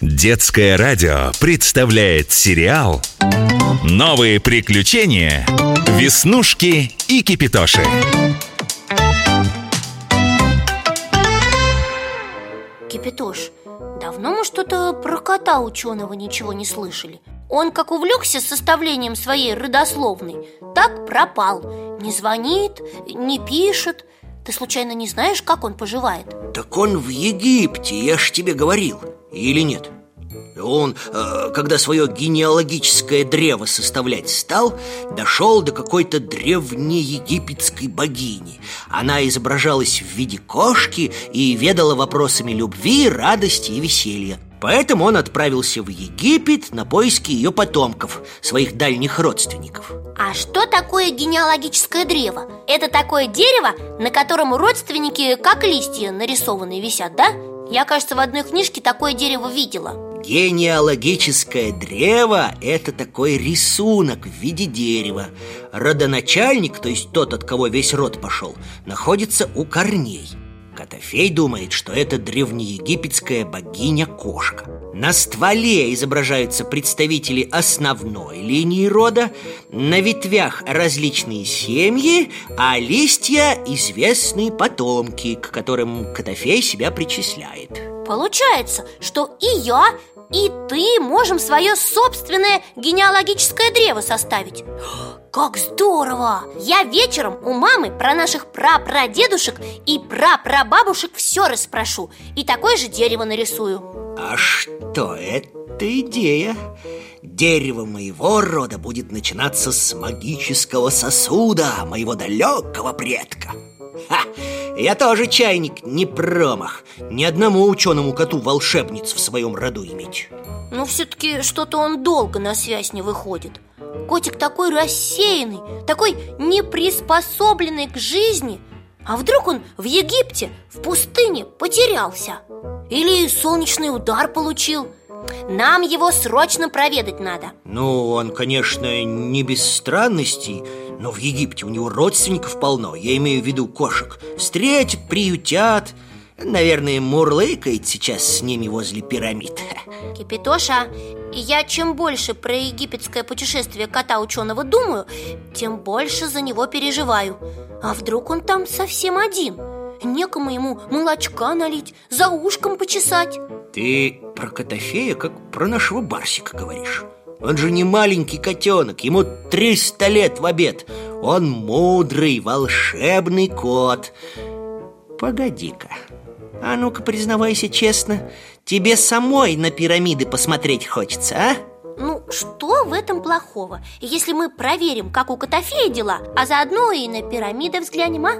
Детское радио представляет сериал «Новые приключения. Веснушки и Кипитоши». Кипятош, давно мы что-то про кота ученого ничего не слышали Он как увлекся составлением своей родословной, так пропал Не звонит, не пишет Ты случайно не знаешь, как он поживает? Так он в Египте, я ж тебе говорил Или нет? Он, э, когда свое генеалогическое древо составлять стал, дошел до какой-то древнеегипетской богини. Она изображалась в виде кошки и ведала вопросами любви, радости и веселья. Поэтому он отправился в Египет на поиски ее потомков, своих дальних родственников. А что такое генеалогическое древо? Это такое дерево, на котором родственники как листья нарисованные висят, да? Я, кажется, в одной книжке такое дерево видела Генеалогическое древо – это такой рисунок в виде дерева Родоначальник, то есть тот, от кого весь род пошел, находится у корней Котофей думает, что это древнеегипетская богиня-кошка На стволе изображаются представители основной линии рода На ветвях различные семьи, а листья – известные потомки, к которым Котофей себя причисляет. Получается, что и я, и ты можем свое собственное генеалогическое древо составить Как здорово! Я вечером у мамы про наших прапрадедушек и прапрабабушек все расспрошу И такое же дерево нарисую А что это идея? Дерево моего рода будет начинаться с магического сосуда моего далекого предка Ха! Я тоже чайник, не промах. Ни одному ученому коту волшебниц в своем роду иметь. Ну, все-таки что-то он долго на связь не выходит. Котик такой рассеянный, такой неприспособленный к жизни. А вдруг он в Египте, в пустыне потерялся? Или солнечный удар получил? Нам его срочно проведать надо. Ну, он, конечно, не без странностей Но в Египте у него родственников полно Я имею в виду кошек. Встретят, приютят. Наверное, мурлыкает сейчас с ними возле пирамид. Кипитоша, я чем больше про египетское путешествие кота ученого думаю Тем больше за него переживаю. А вдруг он там совсем один? Некому ему молочка налить, за ушком почесать. Ты про Котофея как про нашего Барсика говоришь Он же не маленький котенок, ему 300 лет в обед. Он мудрый, волшебный кот. Погоди-ка, а ну-ка признавайся честно Тебе самой на пирамиды посмотреть хочется, а? Что в этом плохого? Если мы проверим, как у Котофея дела А заодно и на пирамиды взглянем, а?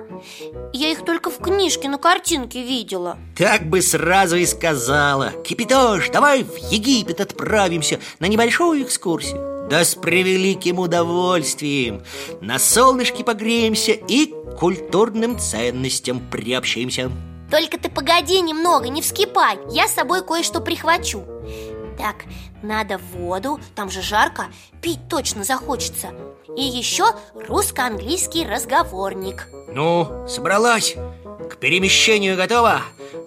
Я их только в книжке на картинке видела. Так бы сразу и сказала. Кипятош, давай в Египет отправимся на небольшую экскурсию. Да с превеликим удовольствием. На солнышке погреемся и к культурным ценностям приобщимся. Только ты погоди немного, не вскипай. Я с собой кое-что прихвачу Так, надо воду, там же жарко, пить точно захочется. И еще русско-английский разговорник. Ну, собралась? К перемещению готова?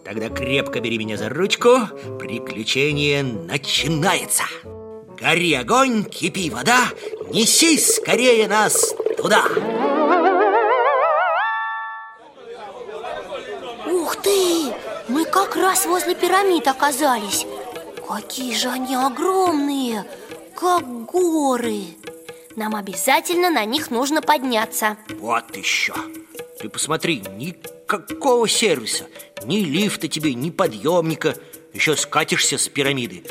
Тогда крепко бери меня за ручку. Приключение начинается. Гори огонь, кипи вода. Неси скорее нас туда. Ух ты! Мы как раз возле пирамид оказались Какие же они огромные, как горы. Нам обязательно на них нужно подняться. Вот еще. Ты посмотри, никакого сервиса Ни лифта тебе, ни подъемника. Еще скатишься с пирамиды.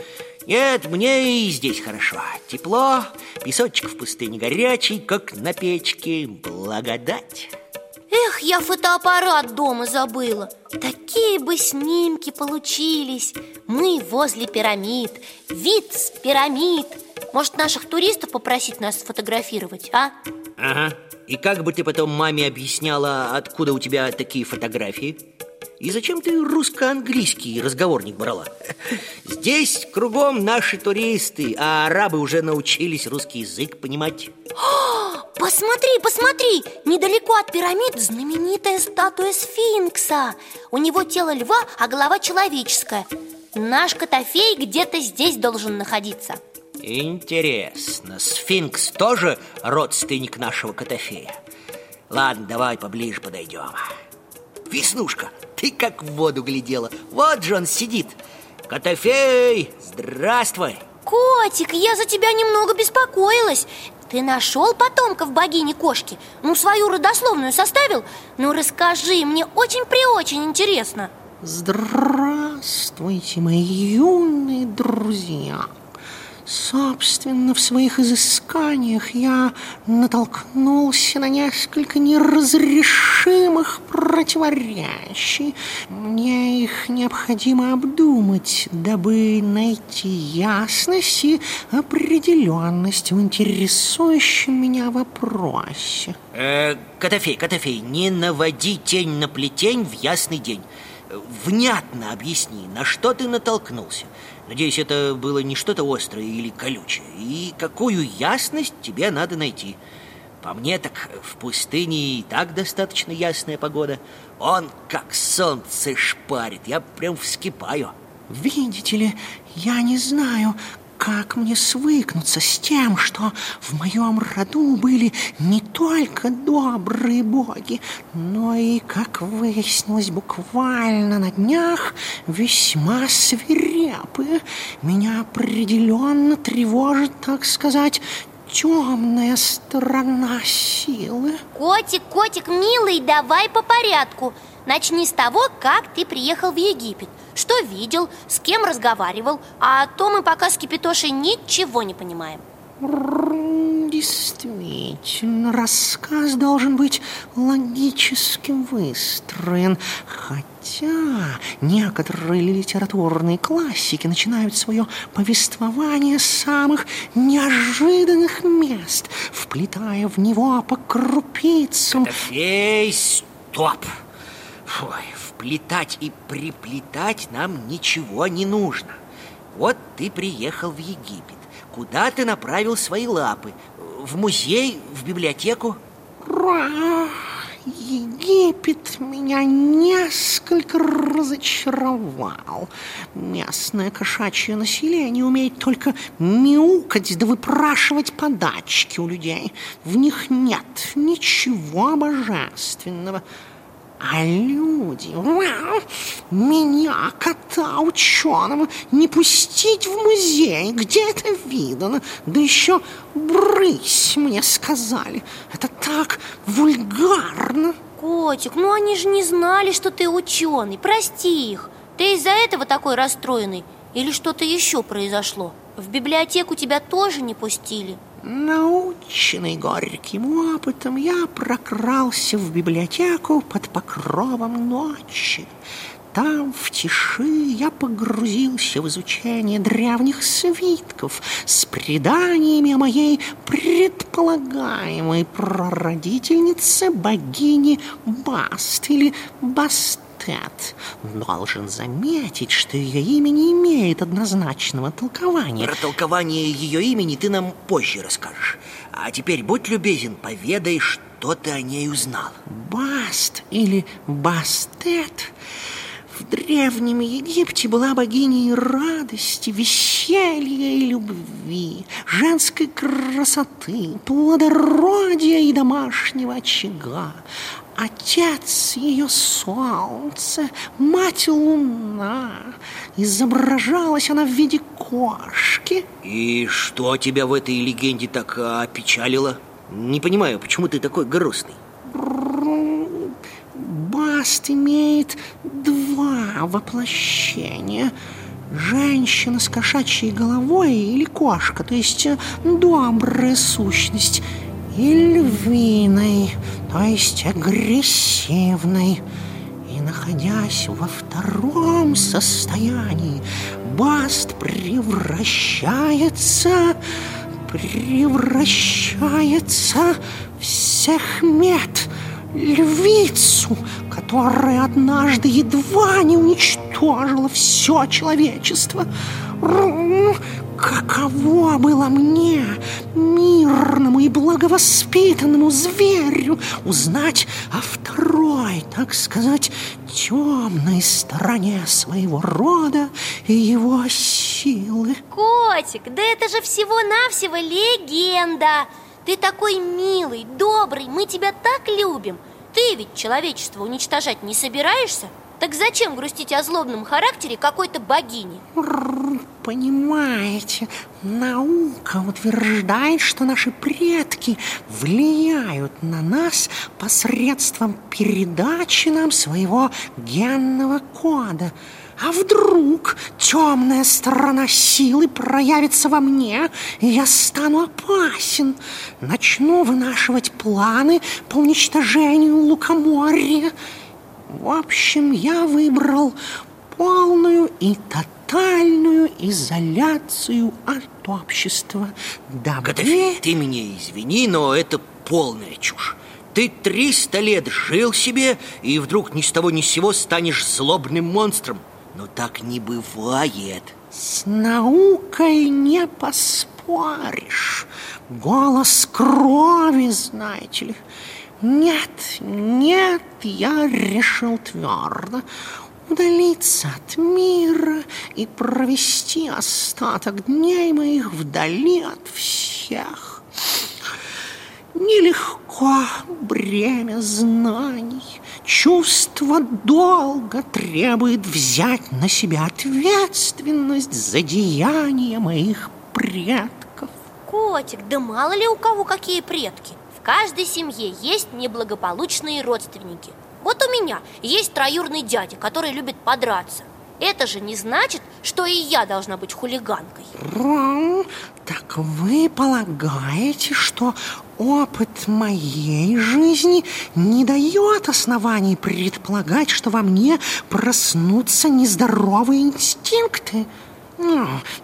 Нет, мне и здесь хорошо. Тепло, песочек в пустыне горячий, как на печке. Благодать Эх, я фотоаппарат дома забыла Такие бы снимки получились Мы возле пирамид Вид с пирамид Может, наших туристов попросить нас сфотографировать, а? Ага И как бы ты потом маме объясняла, откуда у тебя такие фотографии? И зачем ты русско-английский разговорник брала? Здесь кругом наши туристы, а арабы уже научились русский язык понимать Посмотри, посмотри, недалеко от пирамид знаменитая статуя сфинкса. У него тело льва, а голова человеческая. Наш Котофей где-то здесь должен находиться. Интересно, сфинкс тоже родственник нашего Котофея? Ладно, давай поближе подойдем. Веснушка, ты как в воду глядела. Вот же он сидит. Котофей, здравствуй. Котик, я за тебя немного беспокоилась Ты нашел потомков богини кошки? Ну, свою родословную составил? Ну, расскажи, мне очень-преочень интересно Здравствуйте, мои юные друзья Собственно, в своих изысканиях я натолкнулся на несколько неразрешимых противоречий. Мне их необходимо обдумать, дабы найти ясность и определенность в интересующем меня вопросе. Э, Котофей, Котофей, не наводи тень на плетень в ясный день. Внятно объясни, на что ты натолкнулся. Надеюсь, это было не что-то острое или колючее. И какую ясность тебе надо найти. По мне так в пустыне и так достаточно ясная погода. Он как солнце шпарит, я прям вскипаю. Видите ли, я не знаю, как мне свыкнуться с тем, что в моем роду были не только добрые боги, но и, как выяснилось буквально на днях, весьма свирепые. Меня определенно тревожит, так сказать, темная сторона силы. Котик, котик, милый, давай по порядку. Начни с того, как ты приехал в Египет Что видел, с кем разговаривал А то мы пока с Кипитошей ничего не понимаем Действительно, рассказ должен быть логически выстроен Хотя некоторые литературные классики начинают свое повествование с самых неожиданных мест Вплетая в него по крупицам Эй, стоп! Ой, вплетать и приплетать нам ничего не нужно. Вот ты приехал в Египет. Куда ты направил свои лапы? В музей, в библиотеку? Египет меня несколько разочаровал. Местное кошачье население умеет только мяукать да выпрашивать подачки у людей. В них нет ничего божественного. А люди, меня, кота ученого, не пустить в музей, где это видано? Да еще брысь, мне сказали. Это так вульгарно. Котик, ну они же не знали, что ты ученый. Прости их. Ты из-за этого такой расстроенный? Или что-то еще произошло? В библиотеку тебя тоже не пустили? Наученный горьким опытом, я прокрался в библиотеку под покровом ночи. Там, в тиши, я погрузился в изучение древних свитков с преданиями о моей предполагаемой прародительнице богини Баст или Баст Кэт. Должен заметить, что ее имя не имеет однозначного толкования. Про толкование ее имени ты нам позже расскажешь. А теперь будь любезен, поведай, что ты о ней узнал. Баст или Бастет в Древнем Египте была богиней радости, веселья и любви, женской красоты, плодородия и домашнего очага. Отец ее солнце, мать луна. Изображалась она в виде кошки. И что тебя в этой легенде так опечалило? Не понимаю, почему ты такой грустный? Баст имеет два воплощения Женщина с кошачьей головой или кошка, то есть добрая сущность и львиной, то есть агрессивной. И находясь во втором состоянии, Баст превращается, превращается в Сехмет, львицу, которая однажды едва не уничтожила все человечество. Каково было мне, мирному и благовоспитанному зверю, узнать о второй, так сказать, темной стороне своего рода и его силы. Котик, да это же всего-навсего легенда Ты такой милый, добрый, мы тебя так любим Ты ведь человечество уничтожать не собираешься? Так зачем грустить о злобном характере какой-то богини? Понимаете, наука утверждает, что наши предки влияют на нас посредством передачи нам своего генного кода. А вдруг темная сторона силы проявится во мне, и я стану опасен? Начну вынашивать планы по уничтожению лукоморья. В общем, я выбрал полную и тотальную изоляцию от общества. Дабы... Котофей, ты меня извини, но это полная чушь. Ты триста лет жил себе, и вдруг ни с того ни с сего станешь злобным монстром. Но так не бывает. С наукой не поспоришь. Голос крови, знаете ли. Нет, нет, я решил твердо удалиться от мира и провести остаток дней моих вдали от всех. Нелегко бремя знаний, чувство долга требует взять на себя ответственность за деяния моих предков. Котик, да мало ли у кого какие предки каждой семье есть неблагополучные родственники. Вот у меня есть троюрный дядя, который любит подраться. Это же не значит, что и я должна быть хулиганкой. Так вы полагаете, что опыт моей жизни не дает оснований предполагать, что во мне проснутся нездоровые инстинкты?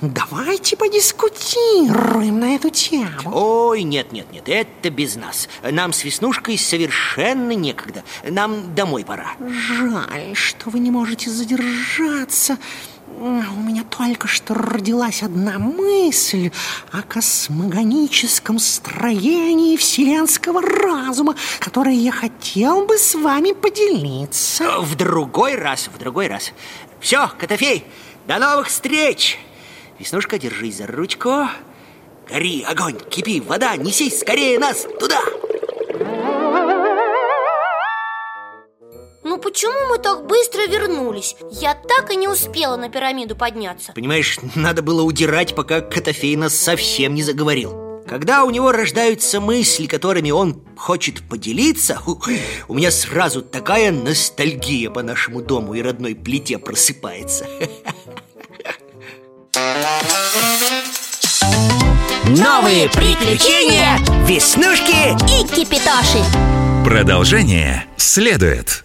Давайте подискутируем на эту тему. Ой, нет, нет, нет, это без нас. Нам с Веснушкой совершенно некогда. Нам домой пора. Жаль, что вы не можете задержаться. У меня только что родилась одна мысль о космогоническом строении вселенского разума, которой я хотел бы с вами поделиться. В другой раз, в другой раз. Все, Котофей, до новых встреч! Веснушка, держись за ручку. Гори, огонь, кипи, вода, несись скорее нас туда! Ну почему мы так быстро вернулись? Я так и не успела на пирамиду подняться Понимаешь, надо было удирать, пока Котофей нас совсем не заговорил когда у него рождаются мысли, которыми он хочет поделиться, у меня сразу такая ностальгия по нашему дому и родной плите просыпается. Новые приключения Веснушки и Кипитоши Продолжение следует